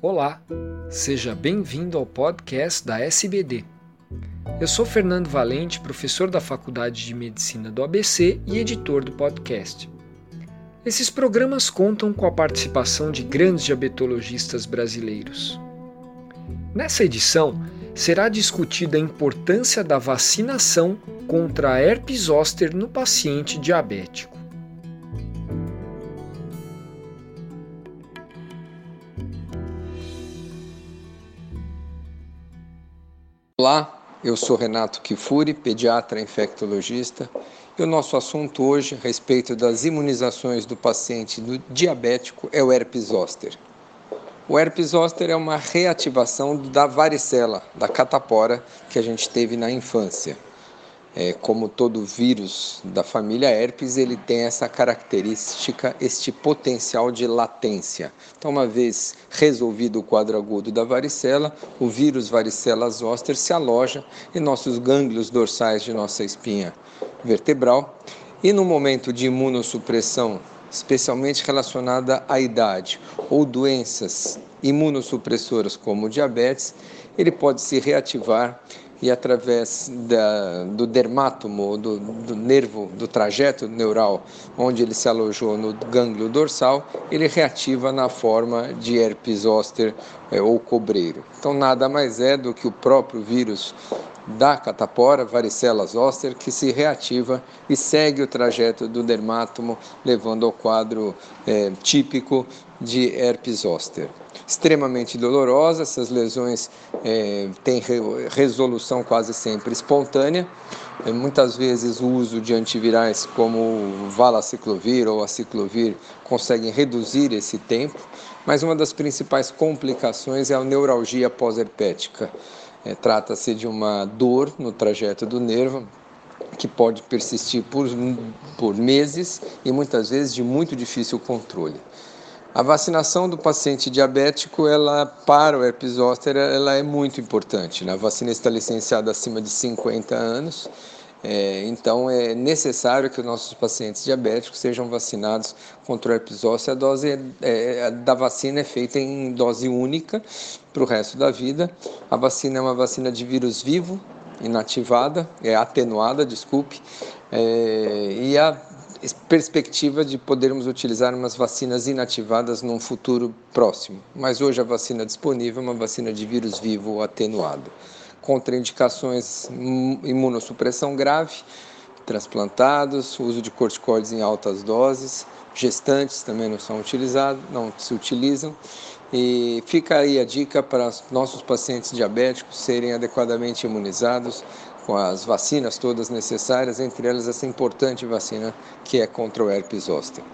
Olá, seja bem-vindo ao podcast da SBD. Eu sou Fernando Valente, professor da Faculdade de Medicina do ABC e editor do podcast. Esses programas contam com a participação de grandes diabetologistas brasileiros. Nessa edição, será discutida a importância da vacinação contra a herpes zoster no paciente diabético. Olá, eu sou Renato Kifuri, pediatra infectologista, e o nosso assunto hoje a respeito das imunizações do paciente do diabético é o herpes zoster. O herpes zoster é uma reativação da varicela, da catapora que a gente teve na infância. É, como todo vírus da família herpes, ele tem essa característica, este potencial de latência. Então, uma vez resolvido o quadro agudo da varicela, o vírus varicela zoster se aloja em nossos gânglios dorsais de nossa espinha vertebral e no momento de imunossupressão, especialmente relacionada à idade ou doenças imunossupressoras como diabetes, ele pode se reativar e através da, do dermátomo, do, do, nervo, do trajeto neural, onde ele se alojou no gânglio dorsal, ele reativa na forma de herpes zoster é, ou cobreiro. Então, nada mais é do que o próprio vírus da catapora, varicela zoster, que se reativa e segue o trajeto do dermátomo, levando ao quadro é, típico de herpes zoster extremamente dolorosa. Essas lesões é, têm resolução quase sempre espontânea. É, muitas vezes o uso de antivirais como o valaciclovir ou aciclovir conseguem reduzir esse tempo, mas uma das principais complicações é a neuralgia pós-herpética. É, Trata-se de uma dor no trajeto do nervo que pode persistir por, por meses e muitas vezes de muito difícil controle. A vacinação do paciente diabético, ela para o herpes zoster, ela é muito importante. A vacina está licenciada acima de 50 anos, é, então é necessário que os nossos pacientes diabéticos sejam vacinados contra o herpes zoster. A dose é, da vacina é feita em dose única para o resto da vida. A vacina é uma vacina de vírus vivo, inativada, é atenuada, desculpe, é, e a perspectiva de podermos utilizar umas vacinas inativadas num futuro próximo. Mas hoje a vacina disponível é uma vacina de vírus vivo atenuado. Contraindicações, imunossupressão grave, transplantados, uso de corticoides em altas doses, gestantes também não são utilizados, não se utilizam. E fica aí a dica para nossos pacientes diabéticos serem adequadamente imunizados com as vacinas todas necessárias, entre elas essa importante vacina que é contra o herpes zoster.